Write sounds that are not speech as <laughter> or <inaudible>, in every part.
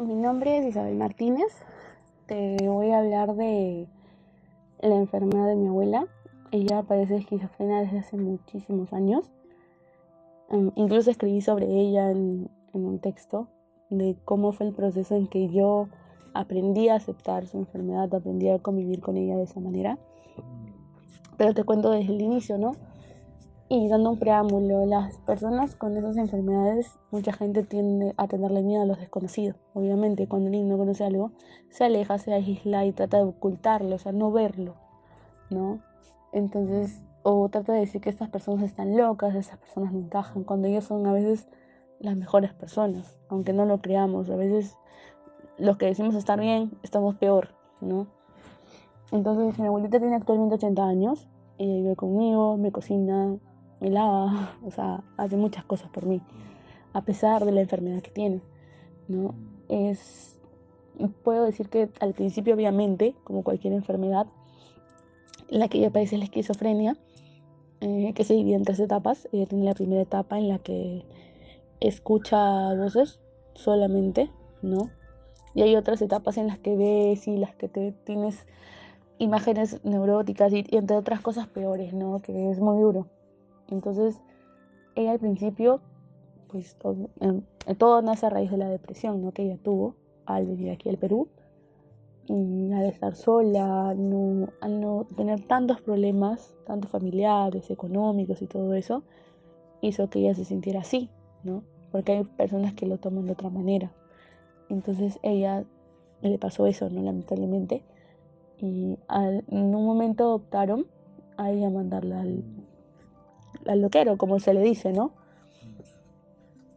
Mi nombre es Isabel Martínez. Te voy a hablar de la enfermedad de mi abuela. Ella padece esquizofrenia desde hace muchísimos años. Um, incluso escribí sobre ella en, un texto de cómo fue el proceso en que yo aprendí a aceptar su enfermedad, aprendí a convivir con ella de esa manera. Pero te cuento desde el inicio, ¿no? Y dando un preámbulo, las personas con esas enfermedades, mucha gente tiende a tenerle miedo a los desconocidos. Obviamente, cuando alguien no conoce algo, se aleja, se aísla y trata de ocultarlo, o sea, no verlo, ¿no? Entonces, o trata de decir que estas personas están locas, estas personas no encajan, cuando ellos son a veces las mejores personas, aunque no lo creamos. A veces los que decimos estar bien, estamos peor, ¿no? Entonces, mi abuelita tiene actualmente 80 años, ella vive conmigo, me cocina, me lava, o sea, hace muchas cosas por mí, a pesar de la enfermedad que tiene, ¿no? Es, puedo decir que al principio, obviamente, como cualquier enfermedad, la que ella padece la esquizofrenia, eh, que se divide en tres etapas. Ella tiene la primera etapa en la que escucha voces solamente, ¿no? Y hay otras etapas en las que ves y las que te tienes imágenes neuróticas y, y entre otras cosas peores, ¿no? Que es muy duro. Entonces, ella al principio, pues todo, todo nace a raíz de la depresión ¿no? que ella tuvo al venir aquí al Perú. Y al estar sola, no, al no tener tantos problemas, tantos familiares, económicos y todo eso, hizo que ella se sintiera así, ¿no? Porque hay personas que lo toman de otra manera. Entonces ella le pasó eso, ¿no? Lamentablemente. Y en un momento optaron a ella mandarla al, al loquero, como se le dice, ¿no?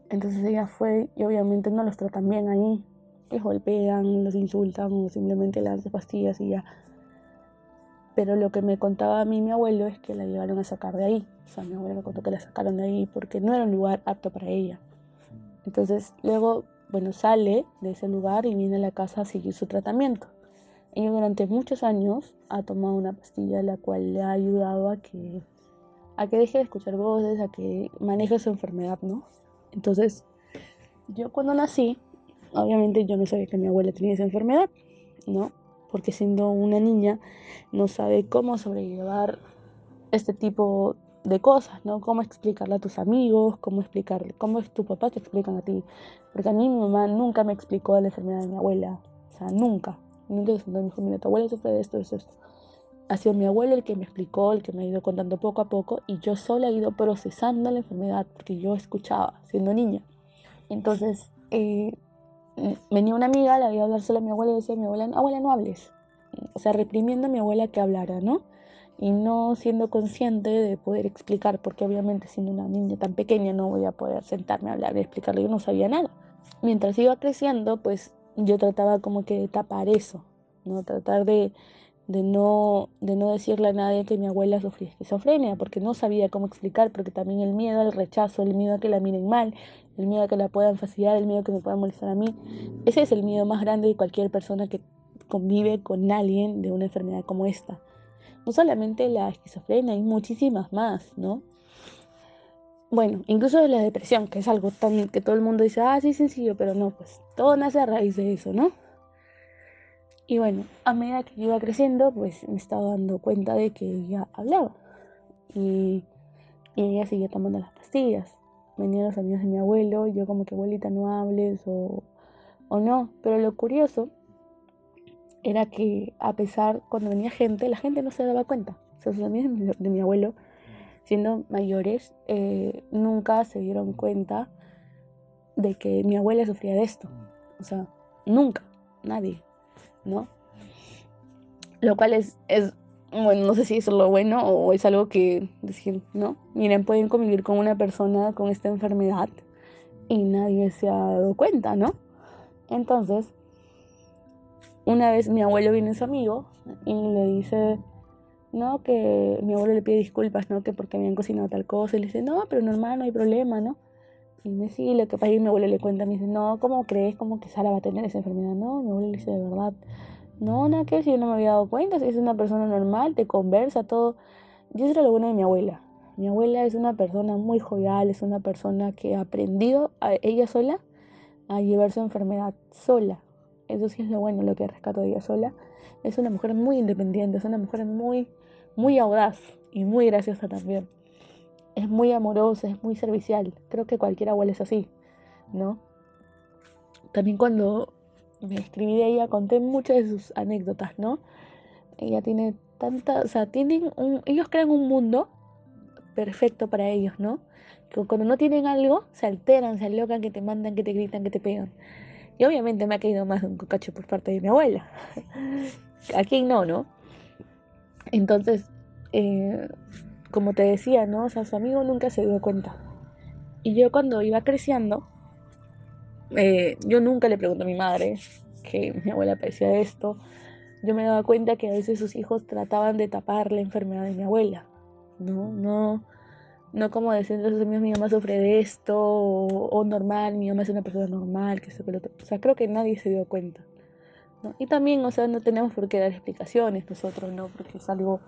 Entonces ella fue y obviamente no los tratan bien ahí. Les golpean, los insultan o simplemente le dan pastillas y ya. Pero lo que me contaba a mí mi abuelo es que la llevaron a sacar de ahí. O sea, mi abuelo me contó que la sacaron de ahí porque no era un lugar apto para ella. Entonces luego, bueno, sale de ese lugar y viene a la casa a seguir su tratamiento. Ella durante muchos años ha tomado una pastilla la cual le ha ayudado a que a que deje de escuchar voces, a que maneje su enfermedad, ¿no? Entonces, yo cuando nací, obviamente yo no sabía que mi abuela tenía esa enfermedad, ¿no? Porque siendo una niña no sabe cómo sobrellevar este tipo de cosas, ¿no? Cómo explicarle a tus amigos, cómo explicarle, cómo es tu papá te explican a ti. Porque a mí mi mamá nunca me explicó la enfermedad de mi abuela, o sea, nunca. Nunca me dijo, mira, tu abuela sufre de esto, esto, esto ha sido mi abuelo el que me explicó, el que me ha ido contando poco a poco y yo sola he ido procesando la enfermedad porque yo escuchaba siendo niña. Entonces eh, venía una amiga, la iba a hablar sola a mi abuela y decía, mi abuela, abuela no hables. O sea, reprimiendo a mi abuela que hablara, ¿no? Y no siendo consciente de poder explicar, porque obviamente siendo una niña tan pequeña no voy a poder sentarme a hablar y explicarle, yo no sabía nada. Mientras iba creciendo, pues yo trataba como que de tapar eso, ¿no? Tratar de de no, de no decirle a nadie que mi abuela sufría esquizofrenia, porque no sabía cómo explicar, porque también el miedo al rechazo, el miedo a que la miren mal, el miedo a que la puedan fastidiar, el miedo a que me puedan molestar a mí, ese es el miedo más grande de cualquier persona que convive con alguien de una enfermedad como esta. No solamente la esquizofrenia, hay muchísimas más, ¿no? Bueno, incluso la depresión, que es algo tan que todo el mundo dice, ah, sí, sencillo, pero no, pues todo nace a raíz de eso, ¿no? Y bueno, a medida que iba creciendo, pues me estaba dando cuenta de que ella hablaba. Y, ella seguía tomando las pastillas. Venían los amigos de mi abuelo, y yo como que abuelita no hables o, o no. Pero lo curioso era que a pesar, cuando venía gente, la gente no se daba cuenta. O sea, sus amigos de mi, de mi abuelo, siendo mayores, eh, nunca se dieron cuenta de que mi abuela sufría de esto. O sea, nunca, nadie. ¿No? Lo cual es, es, bueno, no sé si es lo bueno o es algo que decir, ¿no? Miren, pueden convivir con una persona con esta enfermedad y nadie se ha dado cuenta, ¿no? Entonces, una vez mi abuelo viene su amigo y le dice, no, que mi abuelo le pide disculpas, ¿no? Que porque habían cocinado tal cosa y le dice, no, pero normal, no hay problema, ¿no? Y me sí, lo que pasa es que mi abuelo le cuenta, me dice, no, ¿cómo crees? como que Sara va a tener esa enfermedad? No, mi abuelo le dice, de verdad, no, nada que si yo no me había dado cuenta, si es una persona normal, te conversa, todo. Y eso era lo bueno de mi abuela. Mi abuela es una persona muy jovial, es una persona que ha aprendido a ella sola a llevar su enfermedad sola. Eso sí es lo bueno, lo que rescato de ella sola. Es una mujer muy independiente, es una mujer muy, muy audaz y muy graciosa también. Es muy amorosa, es muy servicial. Creo que cualquier abuela es así, ¿no? También cuando me escribí de ella conté muchas de sus anécdotas, ¿no? Ella tiene tanta, o sea, tienen un, ellos crean un mundo perfecto para ellos, ¿no? Cuando no tienen algo, se alteran, se alocan, que te mandan, que te gritan, que te pegan. Y obviamente me ha caído más un cocacho por parte de mi abuela. <laughs> ¿A quién no, no? Entonces, eh, como te decía, ¿no? O sea, su amigo nunca se dio cuenta. Y yo cuando iba creciendo, eh, yo nunca le pregunto a mi madre que <laughs> mi abuela padecía de esto. Yo me daba cuenta que a veces sus hijos trataban de tapar la enfermedad de mi abuela. No, no, no como decir, entonces mi mamá sufre de esto, o, normal, mi mamá es una persona normal, que esto, que lo otro. O sea, creo que nadie se dio cuenta. Y también, o sea, no tenemos por qué dar explicaciones nosotros, ¿no? Porque es algo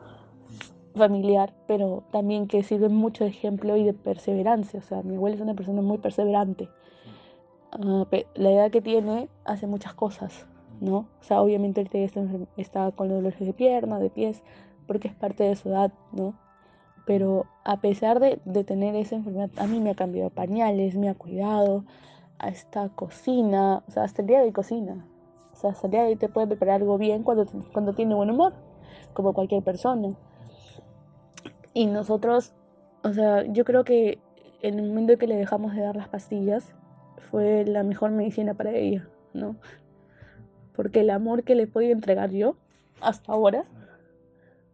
familiar, pero también que sirve mucho de ejemplo y de perseverancia. O sea, mi abuela es una persona muy perseverante. Ah, la edad que tiene hace muchas cosas, ¿no? O sea, obviamente él está, está con dolores de pierna, de pies, porque es parte de su edad, ¿no? Pero a pesar de, de tener esa enfermedad, a mí me ha cambiado pañales, me ha cuidado, hasta cocina, o sea, hasta el día de cocina. O sea, hasta el día de te puede preparar algo bien cuando, cuando tiene buen humor, como cualquier persona. Y nosotros, o sea, yo creo que en el momento en que le dejamos de dar las pastillas, fue la mejor medicina para ella, ¿no? Porque el amor que le podido entregar yo hasta ahora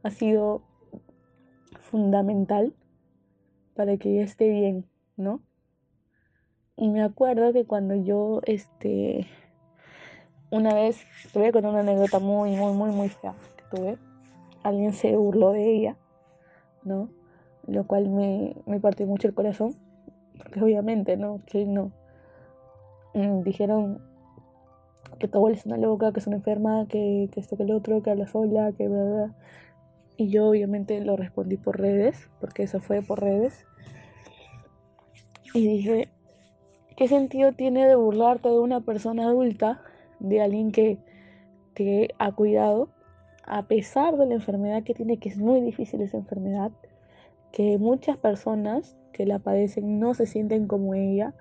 ha sido fundamental para que ella esté bien, ¿no? Y me acuerdo que cuando yo, este, una vez, tuve con una anécdota muy, muy, muy, muy fea que tuve. Alguien se burló de ella, ¿no? Lo cual me, me partió mucho el corazón, porque obviamente, ¿no? Que no. Mm, dijeron que tu abuela es una loca, que es una enferma, que, esto, que el otro, que habla sola, que bla, bla. Y yo obviamente lo respondí por redes, porque eso fue por redes. Y dije, ¿qué sentido tiene de burlarte de una persona adulta, de alguien que ha cuidado, a pesar de la enfermedad que tiene, que es muy difícil esa enfermedad, que muchas personas que la padecen no se sienten como ella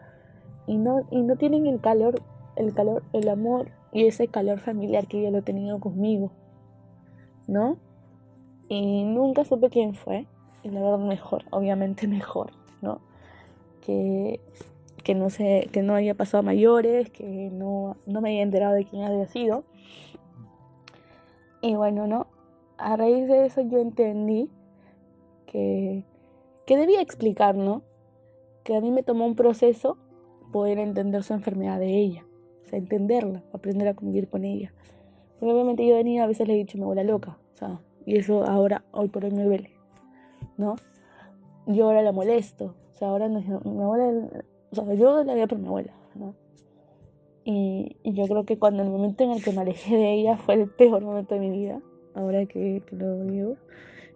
y no, y no tienen el calor, el calor, el amor y ese calor familiar que ella lo ha tenido conmigo, ¿no? Y nunca supe quién fue. Y la verdad mejor, obviamente <laughs> mejor, ¿no? Que, que no sé, que no haya pasado mayores, que no, no me haya enterado de quién había sido. Y bueno, ¿no? A raíz de eso yo entendí que, que debía explicar, ¿no? Que a mí me tomó un proceso poder entender su enfermedad de ella. O sea, entenderla, aprender a convivir con ella. Porque obviamente yo venía a veces le he dicho, me abuela loca. O sea, y eso ahora, hoy por hoy me duele, ¿no? Yo ahora la molesto, o sea, ahora no, mi abuela, o sea, yo la vida por mi abuela, ¿no? Y, yo creo que cuando el momento en el que me alejé de ella fue el peor momento de mi vida, ahora que, lo digo.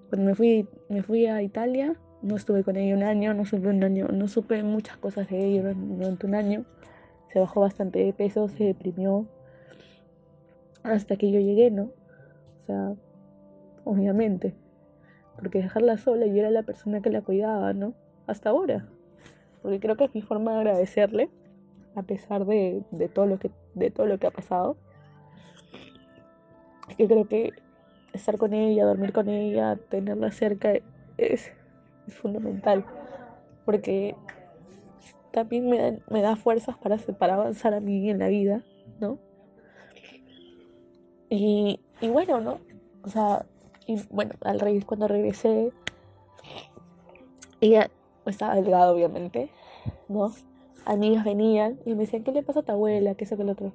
Cuando me fui, me fui a Italia, no estuve con ella un año, no supe un año, no supe muchas cosas de ella durante un año. Se bajó bastante de peso, se deprimió hasta que yo llegué, ¿no? O sea, obviamente. Porque dejarla sola y era la persona que la cuidaba, ¿no? Hasta ahora. Porque creo que es mi forma de agradecerle, a pesar de, de todo, lo que, de todo lo que ha pasado. Yo creo que estar con ella, dormir con ella, tenerla cerca es, es fundamental. Porque también me da, me da fuerzas para, para avanzar a mí en la vida, ¿no? Y, y bueno, ¿no? O sea, bueno, al rey cuando regresé, ella estaba delgada, obviamente, ¿no? Amigas venían y me decían, ¿qué le pasa a tu abuela? ¿Qué es el otro?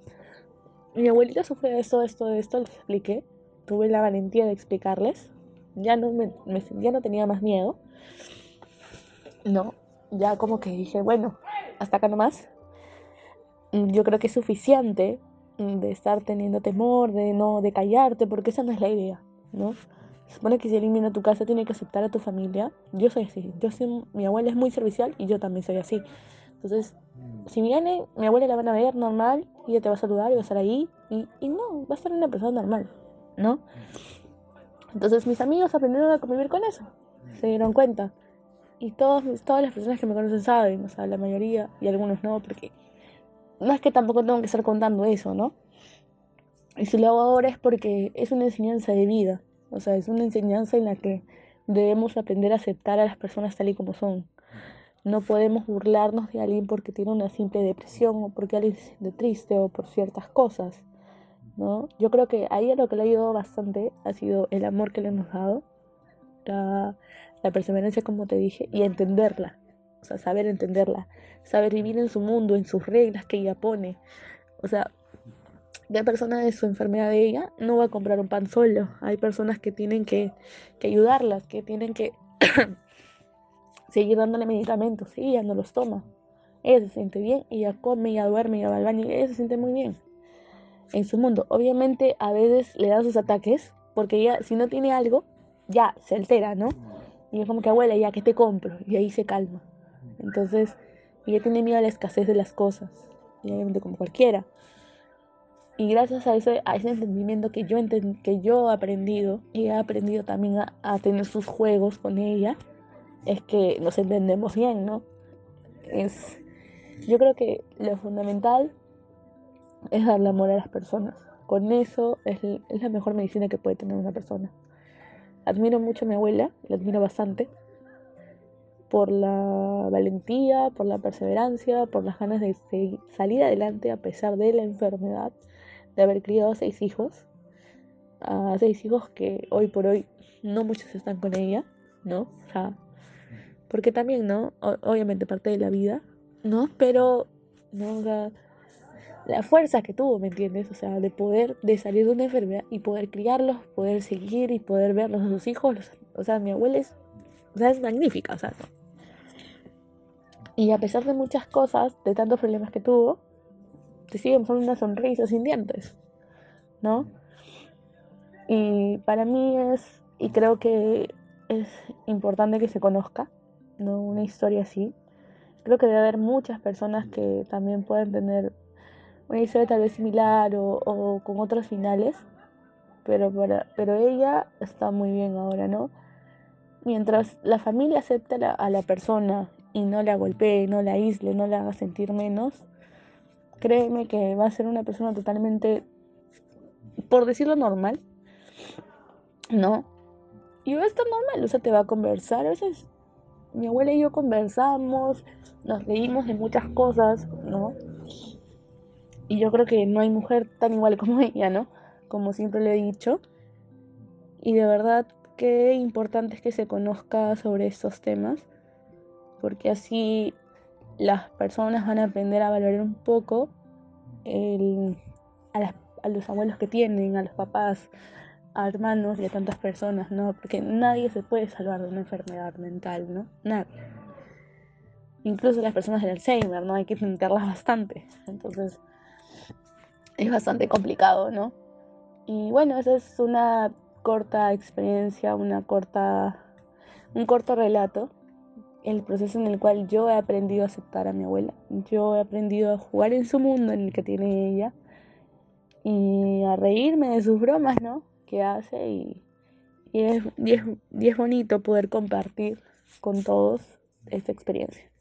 Mi abuelita sufre de esto, esto, de esto, les expliqué. Tuve la valentía de explicarles. Ya no, me, ya no tenía más miedo. No, ya como que dije, bueno, hasta acá nomás. Yo creo que es suficiente de estar teniendo temor, de no, de callarte, porque esa no es la idea, ¿no? Se supone que si elimina tu casa tiene que aceptar a tu familia. Yo soy así. Yo soy, mi abuela es muy servicial y yo también soy así. Entonces, si viene, mi abuela la van a ver normal, y ella te va a saludar y va a estar ahí, y, y no, va a ser una persona normal, ¿no? Entonces mis amigos aprendieron a convivir con eso, se dieron cuenta. Y todos, todas las personas que me conocen saben, o sea, la mayoría, y algunos no, porque no es que tampoco tengo que estar contando eso, ¿no? Y si lo hago ahora es porque es una enseñanza de vida, o sea, es una enseñanza en la que debemos aprender a aceptar a las personas tal y como son. No podemos burlarnos de alguien porque tiene una simple depresión o porque alguien se siente triste o por ciertas cosas. ¿no? Yo creo que ahí lo que le ha ayudado bastante ha sido el amor que le hemos dado, la, la perseverancia, como te dije, y entenderla. O sea, saber entenderla, saber vivir en su mundo, en sus reglas que ella pone. O sea, hay persona de su enfermedad de ella no va a comprar un pan solo. Hay personas que tienen que, que ayudarlas, que tienen que <clears throat> seguir dándole medicamentos. Y ella no los toma. Ella se siente bien, ella come, ella duerme, ella va al baño, ella se siente muy bien en su mundo. Obviamente a veces le da sus ataques, porque ella si no tiene algo, ya se altera, ¿no? Y es como que abuela, ya que te compro, y ahí se calma. Entonces, ella tiene miedo a la escasez de las cosas, y obviamente como cualquiera. Y gracias a ese, a ese entendimiento que yo, que yo he aprendido, y he aprendido también a tener sus juegos con ella, es que nos entendemos bien, ¿no? Es, yo creo que lo fundamental es darle amor a las personas. Con eso es, es, la mejor medicina que puede tener una persona. Admiro mucho a mi abuela, la admiro bastante, por la valentía, por la perseverancia, por las ganas de salir adelante a pesar de la enfermedad, de haber criado seis hijos, a seis hijos que hoy por hoy no muchos están con ella, ¿no? O sea, porque también, ¿no? obviamente parte de la vida, ¿no? Pero, ¿no? la fuerza que tuvo, ¿me entiendes? O sea, de poder, de salir de una enfermedad y poder criarlos, poder seguir y poder verlos a sus hijos. o sea, mi abuela es, o sea, es magnífica, o sea. Y a pesar de muchas cosas, de tantos problemas que tuvo, te sigue mostrando una sonrisa sin dientes, ¿no? Y para mí es, y creo que es importante que se conozca, ¿no? Una historia así. Creo que debe haber muchas personas que también pueden tener una historia tal vez similar o, con otros finales, pero, para, pero ella está muy bien ahora, ¿no? Mientras la familia acepta a la persona y no la golpee, no la aísle, no la haga sentir menos, créeme que va a ser una persona totalmente, por decirlo normal, ¿no? Y va a estar normal, o sea, te va a conversar. A veces mi abuela y yo conversamos, nos reímos de muchas cosas, ¿no? Y yo creo que no hay mujer tan igual como <laughs> ella, ¿no? Como siempre le he dicho. Y de verdad qué importante es que se conozca sobre estos temas, porque así las personas van a aprender a valorar un poco a los abuelos que tienen, a los papás, a hermanos y a tantas personas, ¿no? Porque nadie se puede salvar de una enfermedad mental, ¿no? Nadie. Incluso las personas del Alzheimer, ¿no? Hay que intentarlas bastante. Entonces, es bastante complicado, ¿no? Y bueno, esa es una corta experiencia, una corta, un corto relato, el proceso en el cual yo he aprendido a aceptar a mi abuela, yo he aprendido a jugar en su mundo en el que tiene ella y a reírme de sus bromas, ¿no? Que hace y, es, y es bonito poder compartir con todos esta experiencia.